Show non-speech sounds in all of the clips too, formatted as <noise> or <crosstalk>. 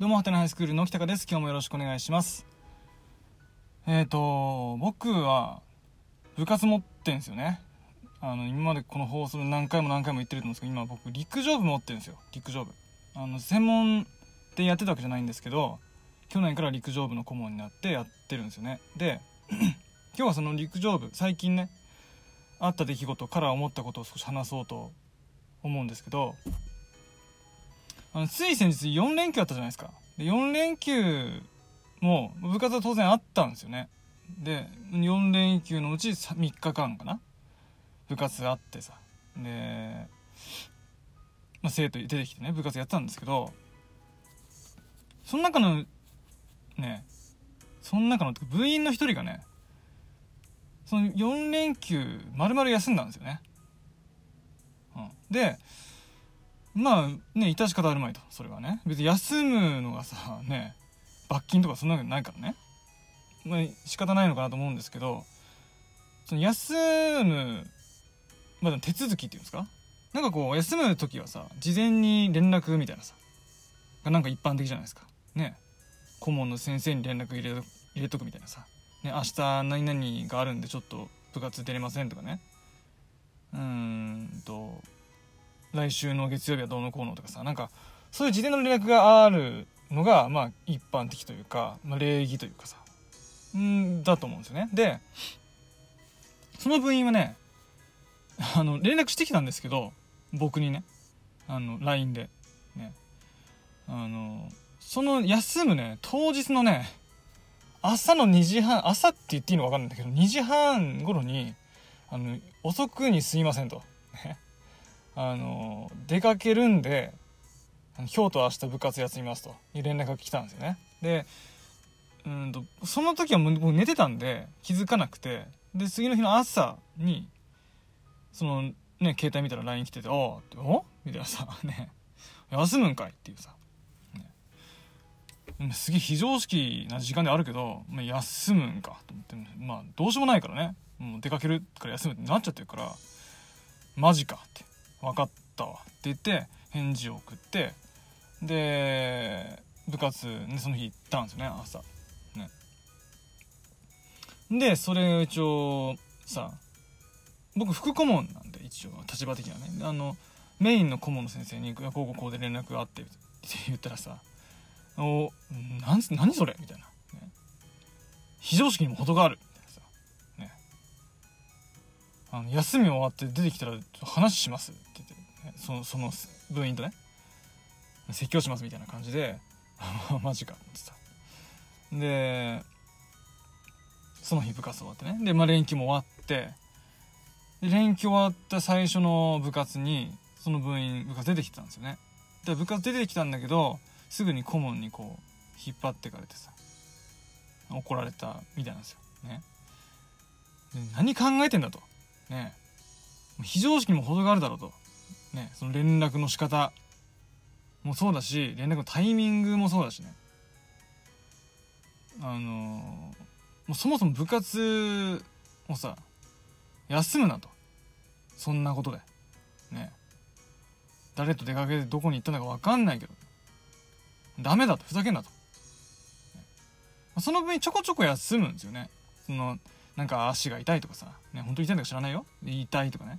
どうも、はてなハイスクールの北です。今日もよろしくお願いします。えっ、ー、と、僕は、部活持ってんすよね。あの、今までこの放送で何回も何回も言ってると思うんですけど、今僕、陸上部持ってるんですよ。陸上部。あの、専門でやってたわけじゃないんですけど、去年から陸上部の顧問になってやってるんですよね。で、<clears throat> 今日はその陸上部、最近ね、あった出来事から思ったことを少し話そうと思うんですけど、あのつい先日4連休あったじゃないですか。で4連休も部活は当然あったんですよね。で4連休のうち 3, 日間かな。部活あってさ。で、まあ、生徒出てきてね部活やってたんですけどその中のねその中の部員の一人がねその4連休丸々休んだんですよね、うん、でまあね致し方あるまいと。それはね。別に休むのがさね罰金とかそんなわけないからね。まあ仕方ないのかなと思うんですけどその休むまだ手続きっていうんですか？なんかこう休む時はさ事前に連絡みたいなさがなんか一般的じゃないですか。ね。顧問の先生に連絡入れ入れとくみたいなさ、ね、明日何々があるんでちょっと部活出れませんとかね。うーんと来週の月曜日はどうのこうのとかさなんかそういう事前の連絡があるのがまあ一般的というか、まあ、礼儀というかさんだと思うんですよね。でその部員はねあの連絡してきたんですけど僕にねあの LINE でねあのその休むね当日のね朝の2時半朝って言っていいの分かんないんだけど2時半頃にあの遅くにすいませんと、あの出かけるんで今日と明日部活休みますと。いう連絡が来たんですよね。でうんとその時はもう寝てたんで気づかなくて。で次の日の朝にそのね携帯見たら LINE 来てて「おおみたいなさ「<laughs> ね。休むんかい」っていうさ、ね、すげえ非常識な時間であるけど、まあ、休むんかと思ってまあどうしようもないからね。もう出かけるから休むってなっちゃってるからマジかって。分かった」って言って返事を送ってで部活、ね、その日行ったんですよね朝。ね。でそれ一応さ僕副顧問なんで一応立場的にはね。あのメインの顧問の先生に「こうこうこうで連絡があって」って言ったらさ「おなん何それ?」みたいな、ね、非常識にも程がある。あの休み終わって出てきたら話しますって言ってそのその部員とね説教しますみたいな感じで <laughs> マジかってさでその日部活終わってね。で、まあ、連休も終わってで連休終わった最初の部活にその部員部活出てきたんですよね。で部活出てきたんだけどすぐに顧問にこう引っ張ってかれてさ怒られたみたいなんですよ。ね。何考えてんだと。ね非常識にも程があるだろうと。ね、その連絡の仕方。もそうだし連絡のタイミングもそうだしね。あのもうそもそも部活をさ休むなと。そんなことで。ね誰と出かけてどこに行ったのか分かんないけど。ダメだと。ふざけんなと、ね、その分ちょこちょこ休むんですよね。そのなんか足が痛いとかさ、ね、本当に痛いのか知らないよ。痛いとかね。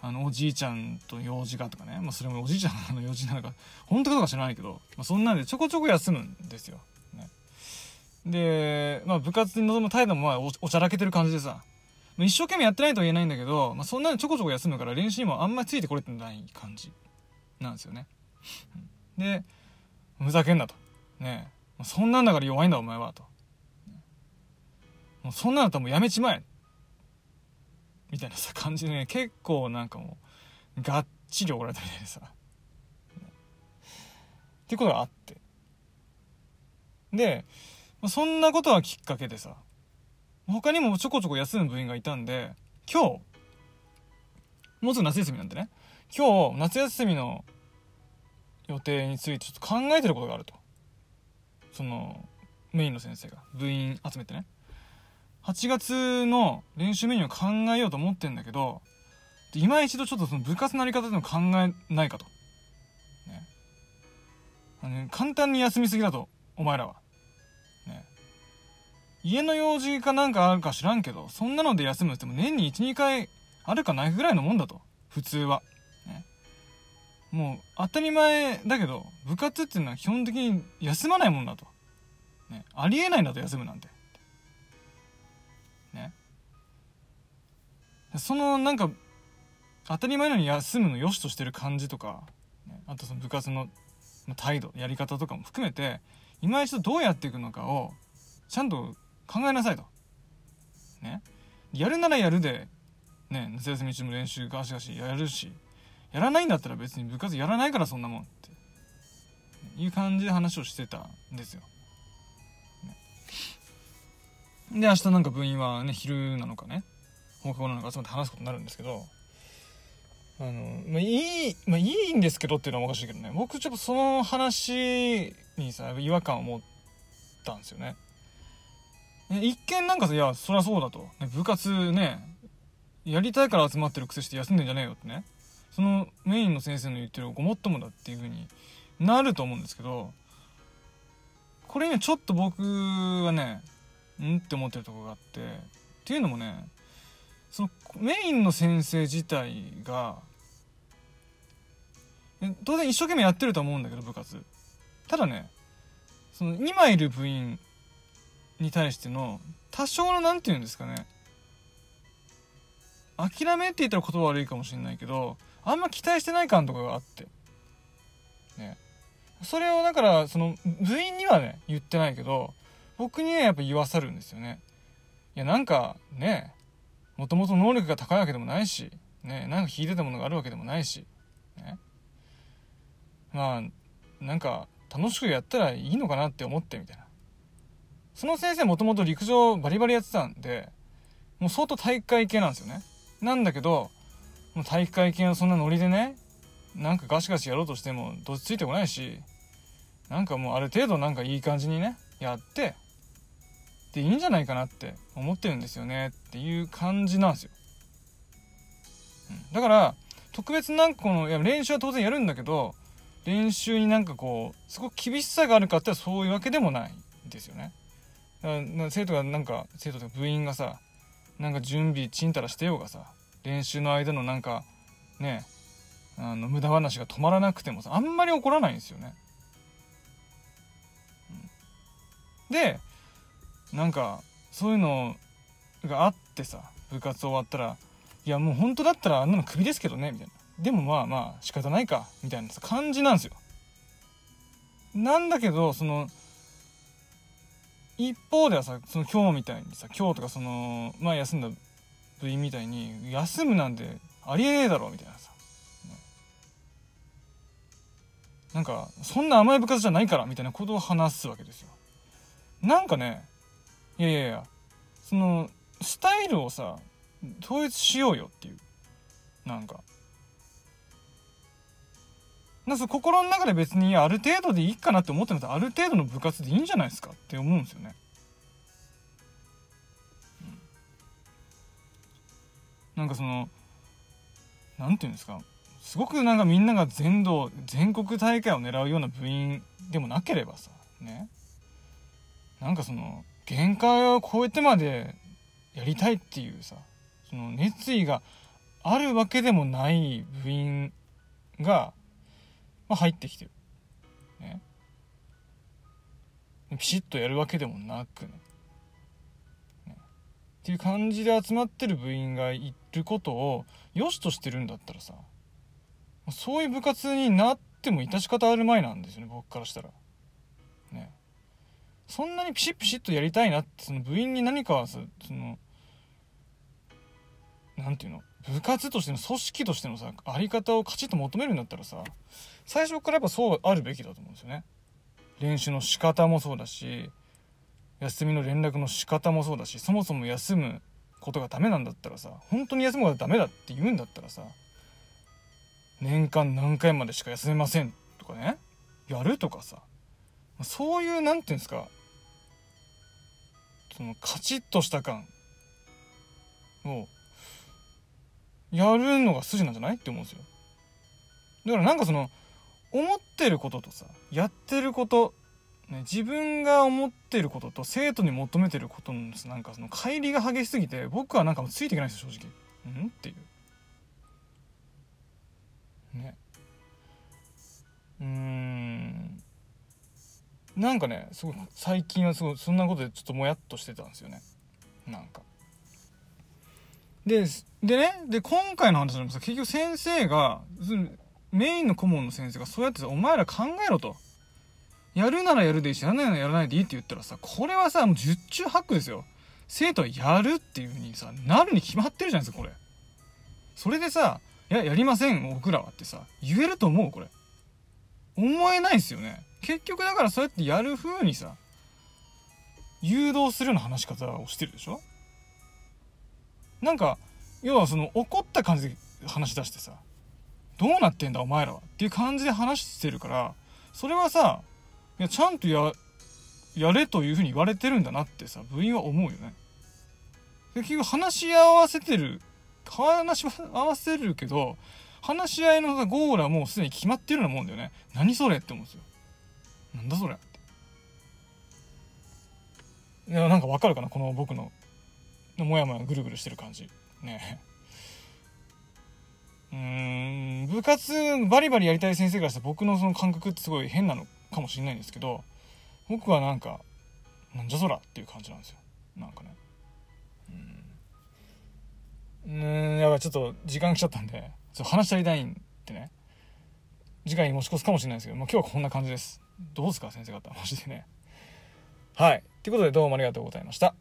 あのおじいちゃんと用事がとかね、まあ、それもおじいちゃんの用事なのか。本当かどうか知らないけど、まあ、そんなんでちょこちょこ休むんですよ。ね、で、まあ、部活に臨む態度もまあおおちゃらけてる感じでさ、まあ、一生懸命やってないとは言えないんだけど、まあ、そんなにちょこちょこ休むから練習にもあんまりついてこれてない感じなんですよね。でふざけんなと。ね。そんなんだから弱いんだお前はと。もうそんなんだったらもうやめちまえ。みたいなさ感じでね結構なんかもうがっちり怒られたみたいでさ。っていうことがあって。でそんなことはきっかけでさ他にもちょこちょこ休む部員がいたんで今日もうすぐ夏休みなんでね。今日夏休みの予定についてちょっと考えてることがあると。そのメインの先生が部員集めてね。8月の練習メニューを考えようと思ってんだけど、今一度ちょっとその部活のあり方でも考えないかと。ね。あの簡単に休みすぎだとお前らは。ね。家の用事かなんかあるか知らんけどそんなので休むっても年に12回あるかないぐらいのもんだと。普通は、ね、もう当たり前だけど部活っていうのは基本的に休まないもんだと、ね、ありえないんだと休むなんて。そのなんか当たり前のように休むの良しとしてる感じとか、ね、あとその部活の態度やり方とかも含めて今一度どうやっていくのかをちゃんと考えなさいと。ね。やるならやるで、ね、夏休み中も練習ガシガシやるし、やらないんだったら別に部活やらないからそんなもんっていう感じで話をしてたんですよ。ね、で、明日なんか部員はね、昼なのかね、放課後なのか集まって話すことになるんですけど、あの、まあ、いい、まあ、いいんですけどっていうのはおかしいけどね、僕ちょっとその話にさ、違和感を持ったんですよね。一見なんかさ、いや、そりゃそうだと。部活ね、やりたいから集まってるくせして休んでんじゃねえよってね。そのメインの先生の言ってるごもっともだっていう風になると思うんですけど、これにはちょっと僕はね、んって思ってるとこがあって、っていうのもね、そのメインの先生自体が当然一生懸命やってると思うんだけど部活。ただねその今いる部員に対しての多少の何て言うんですかね諦めって言ったら言葉悪いかもしれないけどあんま期待してない感とかがあって。ね。それをだからその部員にはね言ってないけど僕にはやっぱ言わさるんですよね。いやなんかねもともと能力が高いわけでもないし、ね、なんか引いてたものがあるわけでもないし、ね。まあ、なんか楽しくやったらいいのかなって思ってみたいな。その先生もともと陸上バリバリやってたんで、もう相当体育会系なんですよね。なんだけど、もう体育会系のそんなノリでね、なんかガシガシやろうとしてもどっちついてこないし、なんかもうある程度なんかいい感じにね、やって、でいいんじゃないかなって思ってるんですよねっていう感じなんですよ。うん、だから、特別なんかこの、いや練習は当然やるんだけど、練習になんかこう、すごく厳しさがあるかってそういうわけでもないんですよね。生徒がなんか、生徒とか部員がさ、なんか準備ちんたらしてようがさ、練習の間のなんか、ね、あの、無駄話が止まらなくてもさ、あんまり怒らないんですよね。うん、で、なんかそういうのがあってさ部活終わったらいやもう本当だったらあんなのクビですけどねみたいな。でもまあまあ仕方ないかみたいな感じなんですよ。なんだけどその一方ではさその今日みたいにさ今日とかその前休んだ部員みたいに休むなんてありえねえだろみたいなさ、なんかそんな甘い部活じゃないからみたいなことを話すわけですよ。なんかねいやいやいや。そのスタイルをさ統一しようよっていう。なんか。なんか心の中で別にある程度でいいかなって思ってんだったある程度の部活でいいんじゃないですか？って思うんですよね。うん、なんかその何て言うんですか？すごくなんかみんなが全道全国大会を狙うような部員でもなければさね。なんかその限界を超えてまでやりたいっていうさその熱意があるわけでもない部員が、まあ、入ってきてる。ね。ピシッとやるわけでもなくね。ねっていう感じで集まってる部員がいることを良しとしてるんだったらさそういう部活になっても致し方あるまいなんですよね僕からしたら。そんなにピシッピシッとやりたいなってその部員に何かさその何て言うの？部活としての組織としてのさあり方をカチッと求めるんだったらさ最初からやっぱそうあるべきだと思うんですよね。練習の仕方もそうだし休みの連絡の仕方もそうだしそもそも休むことがダメなんだったらさ本当に休むことがダメだって言うんだったらさ年間何回までしか休めませんとかねやるとかさそういう何て言うんですかそのカチッとした感をやるのが筋なんじゃないって思うんですよ。だからなんかその思ってることとさやってることね、自分が思ってることと生徒に求めてることのなんかその乖離が激しすぎて僕はなんかもうついていけないですよ正直。うん？っていう。ね。うん。なんかねすごい最近はすごいそんなことでちょっともやっとしてたんですよねなんかででねで今回の話でもさ結局先生がメインの顧問の先生がそうやってさお前ら考えろとやるならやるでいいし、やらないならやらないでいいって言ったらさ、これはさ、もう十中八九ですよ。生徒はやるっていう風にさ、なるに決まってるじゃないですか、これ。それでさ、いや、やりません、僕らはってさ、言えると思うこれ。思えないですよね。結局だからそうやってやる風にさ、誘導するような話し方をしてるでしょ？なんか、要はその怒った感じで話し出してさ、どうなってんだお前らは？っていう感じで話してるから、それはさ、いやちゃんとややれというふうに言われてるんだなってさ部員は思うよね。結局話し合わせてる話し合わせるけど話し合いのゴールはもうすでに決まってるようなもんだよね。何それって思うんですよ。なんだそれ。いやなんかわかるかな？この僕の。もやもやぐるぐるしてる感じ。ね。<laughs> うーん。部活バリバリやりたい先生からしたら僕のその感覚ってすごい変なのかもしれないんですけど僕はなんかなんじゃそらっていう感じなんですよ。なんかね。うん。うんやばいちょっと時間来ちゃったんでちょ話し足りないんでね。次回に持ち越すかもしれないですけど、まあ、今日はこんな感じです。どうですか先生方。マジでね。はい。ということでどうもありがとうございました。